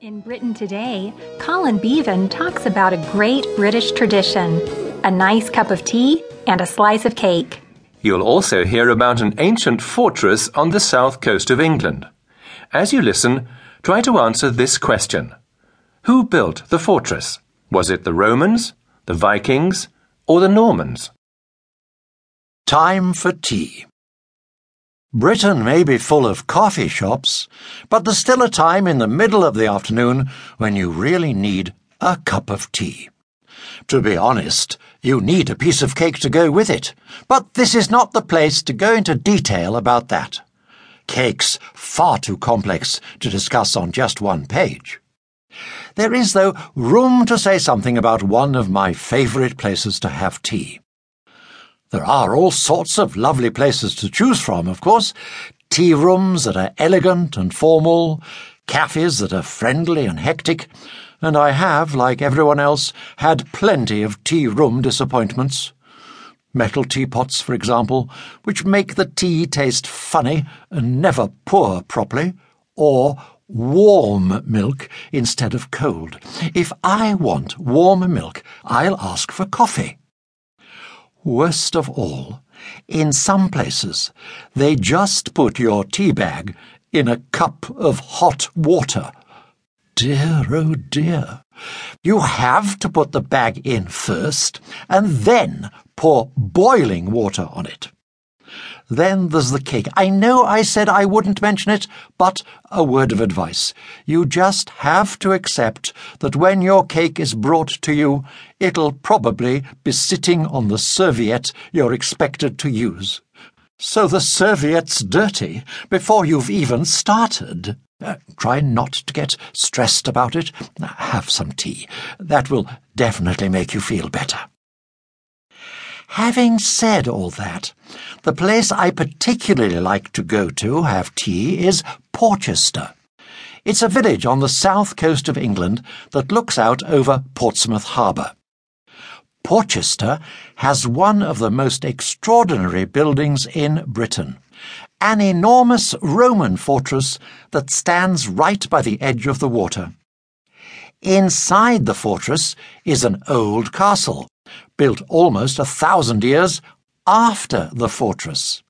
In Britain today, Colin Beavan talks about a great British tradition a nice cup of tea and a slice of cake. You'll also hear about an ancient fortress on the south coast of England. As you listen, try to answer this question Who built the fortress? Was it the Romans, the Vikings, or the Normans? Time for tea. Britain may be full of coffee shops, but there's still a time in the middle of the afternoon when you really need a cup of tea. To be honest, you need a piece of cake to go with it, but this is not the place to go into detail about that. Cake's far too complex to discuss on just one page. There is, though, room to say something about one of my favourite places to have tea. There are all sorts of lovely places to choose from, of course. Tea rooms that are elegant and formal, cafes that are friendly and hectic, and I have, like everyone else, had plenty of tea room disappointments. Metal teapots, for example, which make the tea taste funny and never pour properly, or warm milk instead of cold. If I want warm milk, I'll ask for coffee. Worst of all, in some places, they just put your tea bag in a cup of hot water. Dear, oh dear. You have to put the bag in first and then pour boiling water on it. Then there's the cake. I know I said I wouldn't mention it, but a word of advice. You just have to accept that when your cake is brought to you, it'll probably be sitting on the serviette you're expected to use. So the serviette's dirty before you've even started. Uh, try not to get stressed about it. Have some tea. That will definitely make you feel better. Having said all that, the place I particularly like to go to have tea is Portchester. It's a village on the south coast of England that looks out over Portsmouth Harbour. Portchester has one of the most extraordinary buildings in Britain, an enormous Roman fortress that stands right by the edge of the water. Inside the fortress is an old castle built almost a thousand years after the fortress.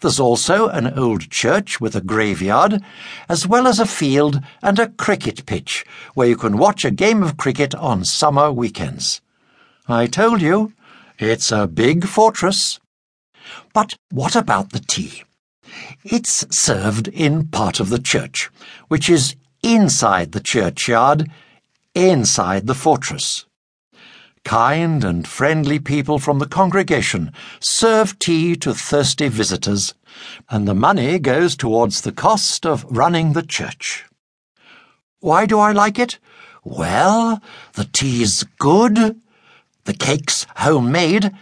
There's also an old church with a graveyard, as well as a field and a cricket pitch where you can watch a game of cricket on summer weekends. I told you, it's a big fortress. But what about the tea? It's served in part of the church, which is inside the churchyard, inside the fortress. Kind and friendly people from the congregation serve tea to thirsty visitors, and the money goes towards the cost of running the church. Why do I like it? Well, the tea's good, the cake's homemade,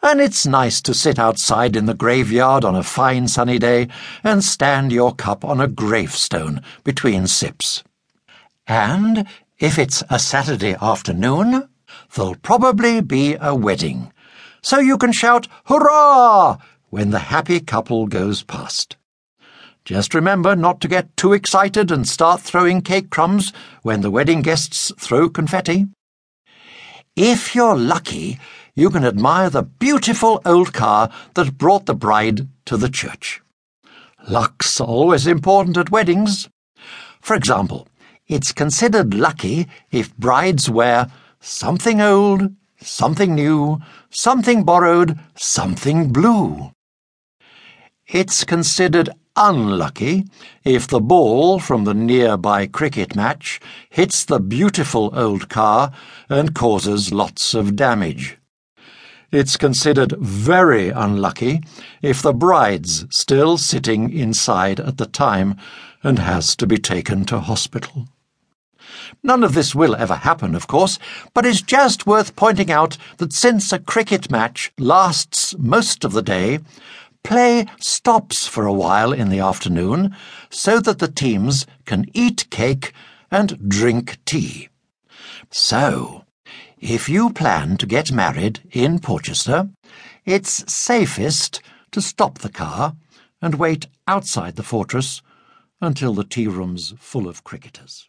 and it's nice to sit outside in the graveyard on a fine sunny day and stand your cup on a gravestone between sips. And if it's a Saturday afternoon, there'll probably be a wedding. So you can shout, Hurrah! when the happy couple goes past. Just remember not to get too excited and start throwing cake crumbs when the wedding guests throw confetti. If you're lucky, you can admire the beautiful old car that brought the bride to the church. Luck's always important at weddings. For example, it's considered lucky if brides wear Something old, something new, something borrowed, something blue. It's considered unlucky if the ball from the nearby cricket match hits the beautiful old car and causes lots of damage. It's considered very unlucky if the bride's still sitting inside at the time and has to be taken to hospital. None of this will ever happen, of course, but it's just worth pointing out that since a cricket match lasts most of the day, play stops for a while in the afternoon so that the teams can eat cake and drink tea. So, if you plan to get married in Portchester, it's safest to stop the car and wait outside the fortress until the tea room's full of cricketers.